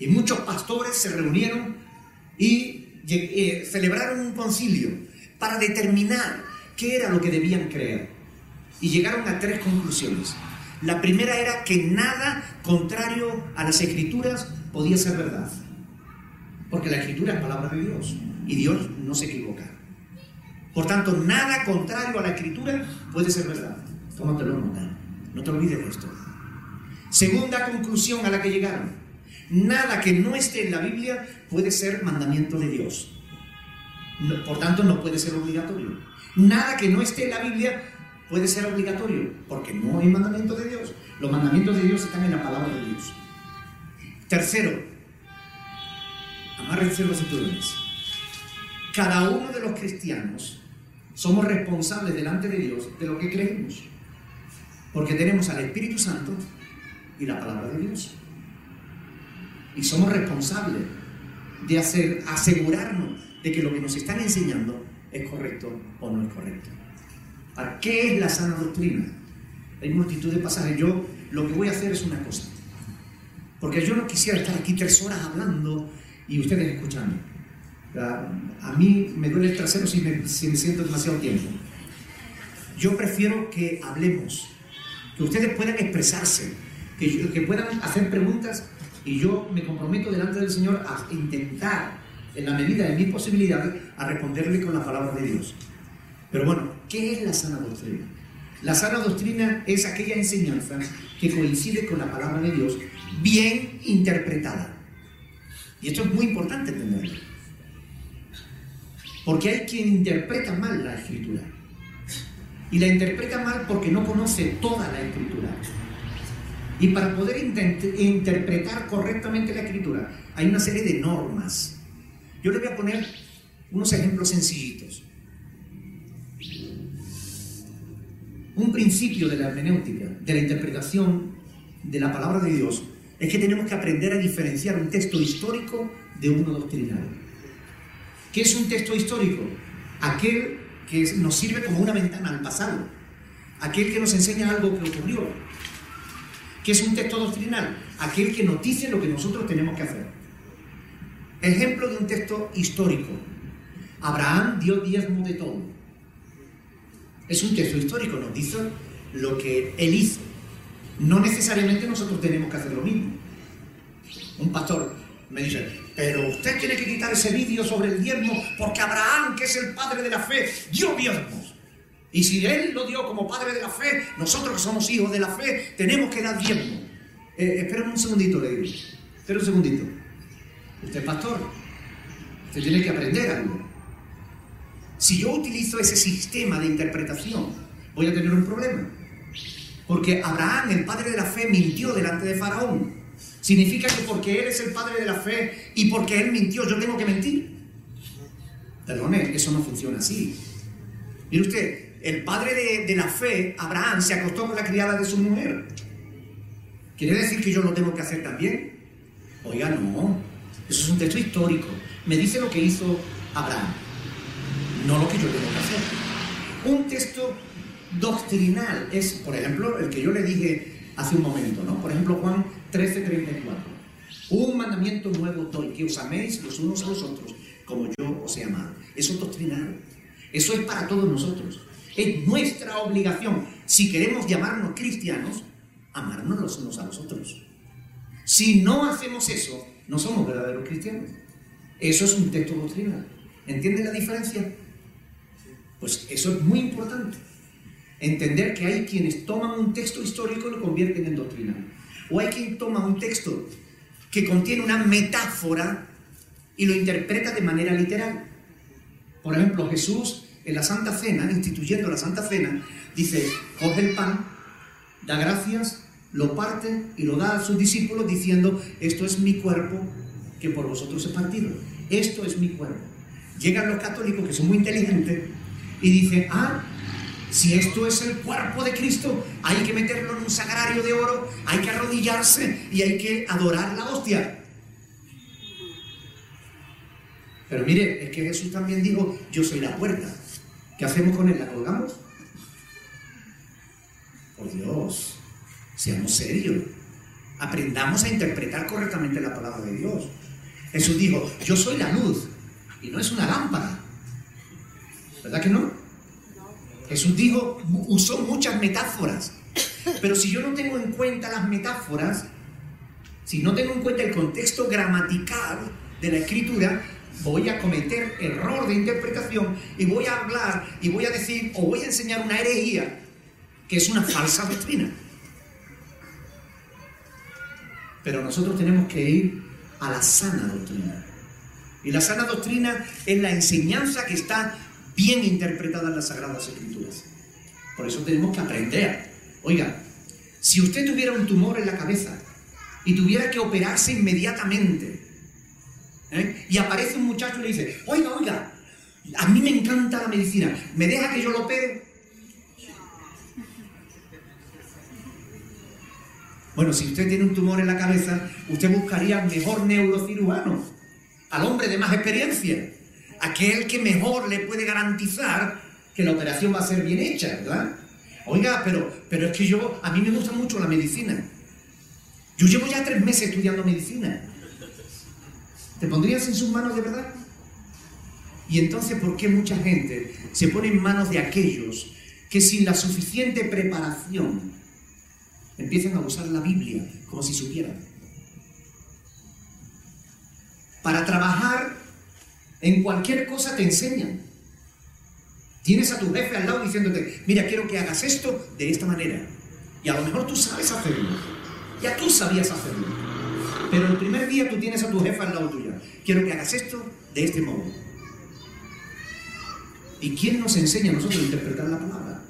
Y muchos pastores se reunieron y eh, celebraron un concilio para determinar qué era lo que debían creer. Y llegaron a tres conclusiones. La primera era que nada contrario a las escrituras podía ser verdad. Porque la escritura es palabra de Dios y Dios no se equivoca. Por tanto, nada contrario a la escritura puede ser verdad. Tómatelo nota. No te olvides de esto. Segunda conclusión a la que llegaron. Nada que no esté en la Biblia puede ser mandamiento de Dios por tanto no puede ser obligatorio. Nada que no esté en la Biblia puede ser obligatorio, porque no hay mandamiento de Dios. Los mandamientos de Dios están en la palabra de Dios. Tercero, amárrense los cinturones. Cada uno de los cristianos somos responsables delante de Dios de lo que creemos, porque tenemos al Espíritu Santo y la palabra de Dios. Y somos responsables de hacer, asegurarnos de que lo que nos están enseñando es correcto o no es correcto. ¿Para qué es la sana doctrina? Hay multitud de pasajes. Yo lo que voy a hacer es una cosa. Porque yo no quisiera estar aquí tres horas hablando y ustedes escuchando. A mí me duele el trasero si me, siento demasiado tiempo. Yo prefiero que hablemos, que ustedes puedan expresarse, que, que puedan hacer preguntas Y yo me comprometo delante del Señor a intentar, en la medida de mis posibilidades, a responderle con la palabra de Dios. Pero bueno, ¿qué es la sana doctrina? La sana doctrina es aquella enseñanza que coincide con la palabra de Dios, bien interpretada. Y esto es muy importante entenderlo. Porque hay quien interpreta mal la escritura. Y la interpreta mal porque no conoce toda la escritura. Y para poder interpretar correctamente la escritura hay una serie de normas. Yo le voy a poner unos ejemplos sencillitos. Un principio de la hermenéutica, de la interpretación de la palabra de Dios, es que tenemos que aprender a diferenciar un texto histórico de uno doctrinal. ¿Qué es un texto histórico? Aquel que nos sirve como una ventana al pasado, aquel que nos enseña algo que ocurrió, ¿Qué es un texto doctrinal? Aquel que noticia lo que nosotros tenemos que hacer. Ejemplo de un texto histórico. Abraham dio diezmo de todo. Es un texto histórico, nos dice lo que él hizo. No necesariamente nosotros tenemos que hacer lo mismo. Un pastor me dice, pero usted tiene que quitar ese vídeo sobre el diezmo porque Abraham, que es el padre de la fe, dio diezmos. Y si Él lo dio como padre de la fe, nosotros que somos hijos de la fe, tenemos que dar diezmo. Eh, espera un segundito, le digo. Espera un segundito. Usted es pastor. Usted tiene que aprender algo. Si yo utilizo ese sistema de interpretación, voy a tener un problema. Porque Abraham, el padre de la fe, mintió delante de Faraón. Significa que porque él es el padre de la fe y porque él mintió, yo tengo que mentir. Perdone, eso no funciona así. Mire usted, el padre de, la fe, Abraham, se acostó con la criada de su mujer. ¿Quiere decir que yo lo tengo que hacer también? Oiga, no. Eso es un texto histórico. Me dice lo que hizo Abraham, no lo que yo tengo que hacer. Un texto doctrinal es, por ejemplo, el que yo le dije hace un momento, ¿no? Por ejemplo, Juan 13:34. Un mandamiento nuevo doy, que os améis los unos a los otros, como yo os he amado. Eso es doctrinal. Eso es para todos nosotros. Es nuestra obligación, si queremos llamarnos cristianos, amarnos los unos a los otros. Si no hacemos eso, no somos verdaderos cristianos. Eso es un texto doctrinal. ¿Entienden la diferencia? Pues eso es muy importante. Entender que hay quienes toman un texto histórico y lo convierten en doctrinal. O hay quien toma un texto que contiene una metáfora y lo interpreta de manera literal. Por ejemplo, Jesús en la Santa Cena, instituyendo la Santa Cena, dice, coge el pan, da gracias, lo parte y lo da a sus discípulos diciendo, esto es mi cuerpo que por vosotros he partido. Esto es mi cuerpo. Llegan los católicos que son muy inteligentes y dicen, ah, si esto es el cuerpo de Cristo, hay que meterlo en un sagrario de oro, hay que arrodillarse y hay que adorar la hostia. Pero mire, es que Jesús también dijo, yo soy la puerta. ¿Qué hacemos con él? ¿La colgamos? Por Dios, seamos serios. Aprendamos a interpretar correctamente la palabra de Dios. Jesús dijo, yo soy la luz y no es una lámpara. ¿Verdad que no? Jesús dijo, usó muchas metáforas. Pero si yo no tengo en cuenta las metáforas, si no tengo en cuenta el contexto gramatical de la escritura, voy a cometer error de interpretación y voy a hablar y voy a decir o voy a enseñar una herejía que es una falsa doctrina. Pero nosotros tenemos que ir a la sana doctrina. Y la sana doctrina es la enseñanza que está bien interpretada en las Sagradas Escrituras. Por eso tenemos que aprender. Oiga, si usted tuviera un tumor en la cabeza y tuviera que operarse inmediatamente, ¿eh? Y aparece un muchacho y le dice, oiga, oiga, a mí me encanta la medicina, ¿me deja que yo lo opere? Bueno, si usted tiene un tumor en la cabeza, usted buscaría al mejor neurocirujano, al hombre de más experiencia, aquel que mejor le puede garantizar que la operación va a ser bien hecha, ¿verdad? Oiga, pero, pero es que yo, a mí me gusta mucho la medicina. Yo llevo ya tres meses estudiando medicina. ¿Te pondrías en sus manos de verdad? Y entonces, ¿por qué mucha gente se pone en manos de aquellos que sin la suficiente preparación empiezan a usar la Biblia como si supieran? Para trabajar en cualquier cosa te enseñan. Tienes a tu jefe al lado diciéndote, mira, quiero que hagas esto de esta manera. Y a lo mejor tú sabes hacerlo. Ya tú sabías hacerlo. Pero el primer día tú tienes a tu jefe al lado tuyo. Quiero que hagas esto de este modo. ¿Y quién nos enseña a nosotros a interpretar la palabra?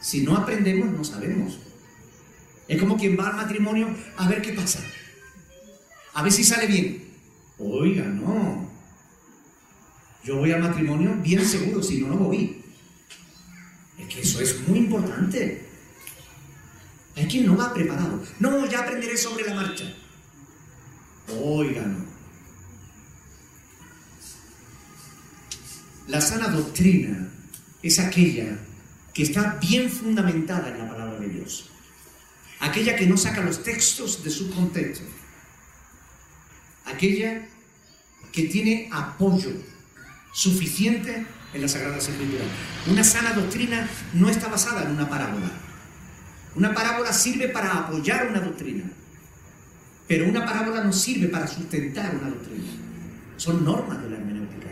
Si no aprendemos, no sabemos. Es como quien va al matrimonio a ver qué pasa. A ver si sale bien. Oiga, no. Yo voy al matrimonio bien seguro, si no, no voy. Es que eso es muy importante. Hay quien no va preparado. No, ya aprenderé sobre la marcha. Oiga, no. La sana doctrina es aquella que está bien fundamentada en la palabra de Dios. Aquella que no saca los textos de su contexto. Aquella que tiene apoyo suficiente en la Sagrada Escritura. Una sana doctrina no está basada en una parábola. Una parábola sirve para apoyar una doctrina, pero una parábola no sirve para sustentar una doctrina. Son normas de la hermenéutica.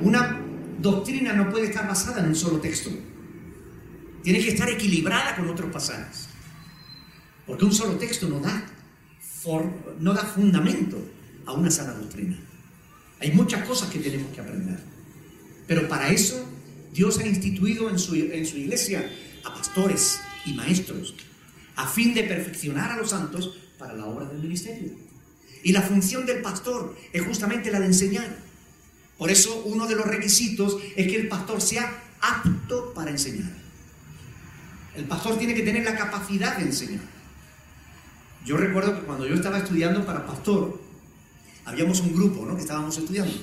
Una doctrina no puede estar basada en un solo texto. Tiene que estar equilibrada con otros pasajes. Porque un solo texto no da, no da fundamento a una sana doctrina. Hay muchas cosas que tenemos que aprender. Pero para eso Dios ha instituido en su, en su iglesia a pastores y maestros, a fin de perfeccionar a los santos para la obra del ministerio. Y la función del pastor es justamente la de enseñar. Por eso uno de los requisitos es que el pastor sea apto para enseñar. El pastor tiene que tener la capacidad de enseñar. Yo recuerdo que cuando yo estaba estudiando para pastor, habíamos un grupo ¿no? que estábamos estudiando.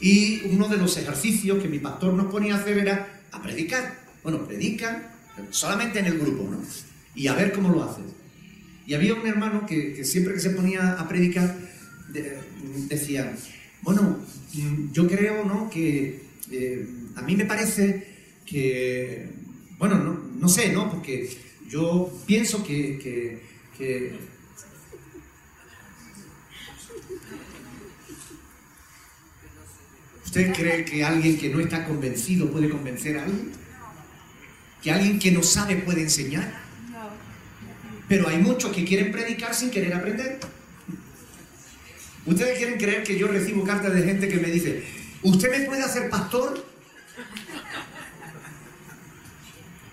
Y uno de los ejercicios que mi pastor nos ponía a hacer era a predicar. Bueno, predican solamente en el grupo, ¿no? Y a ver cómo lo hacen. Y había un hermano que, siempre que se ponía a predicar decía, bueno, yo creo, ¿no? Que eh, a mí me parece que, bueno, no, no, sé, ¿no? Porque yo pienso que ¿Usted cree que alguien que no está convencido puede convencer a alguien? ¿Que alguien que no sabe puede enseñar? Pero hay muchos que quieren predicar sin querer aprender. ¿Ustedes quieren creer que yo recibo cartas de gente que me dice, ¿usted me puede hacer pastor?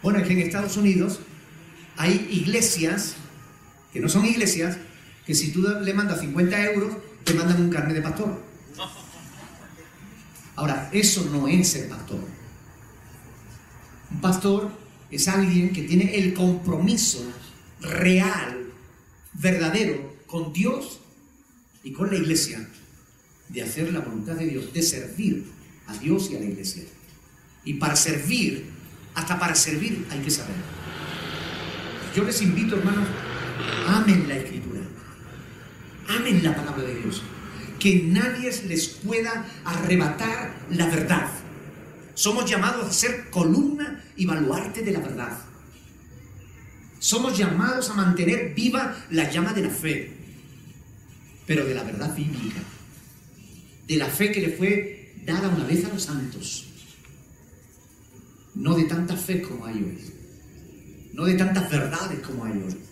Bueno, es que en Estados Unidos hay iglesias, que no son iglesias, que si tú le mandas 50 euros, te mandan un carnet de pastor. Ahora, eso no es ser pastor. Un pastor es alguien que tiene el compromiso real, verdadero, con Dios y con la iglesia, de hacer la voluntad de Dios, de servir a Dios y a la iglesia. Y para servir, hasta para servir hay que saber. Yo les invito, hermanos, amen la escritura, amen la palabra de Dios, que nadie les pueda arrebatar la verdad. Somos llamados a ser columna y baluarte de la verdad. Somos llamados a mantener viva la llama de la fe, pero de la verdad bíblica, de la fe que le fue dada una vez a los santos, no de tanta fe como hay hoy, no de tantas verdades como hay hoy.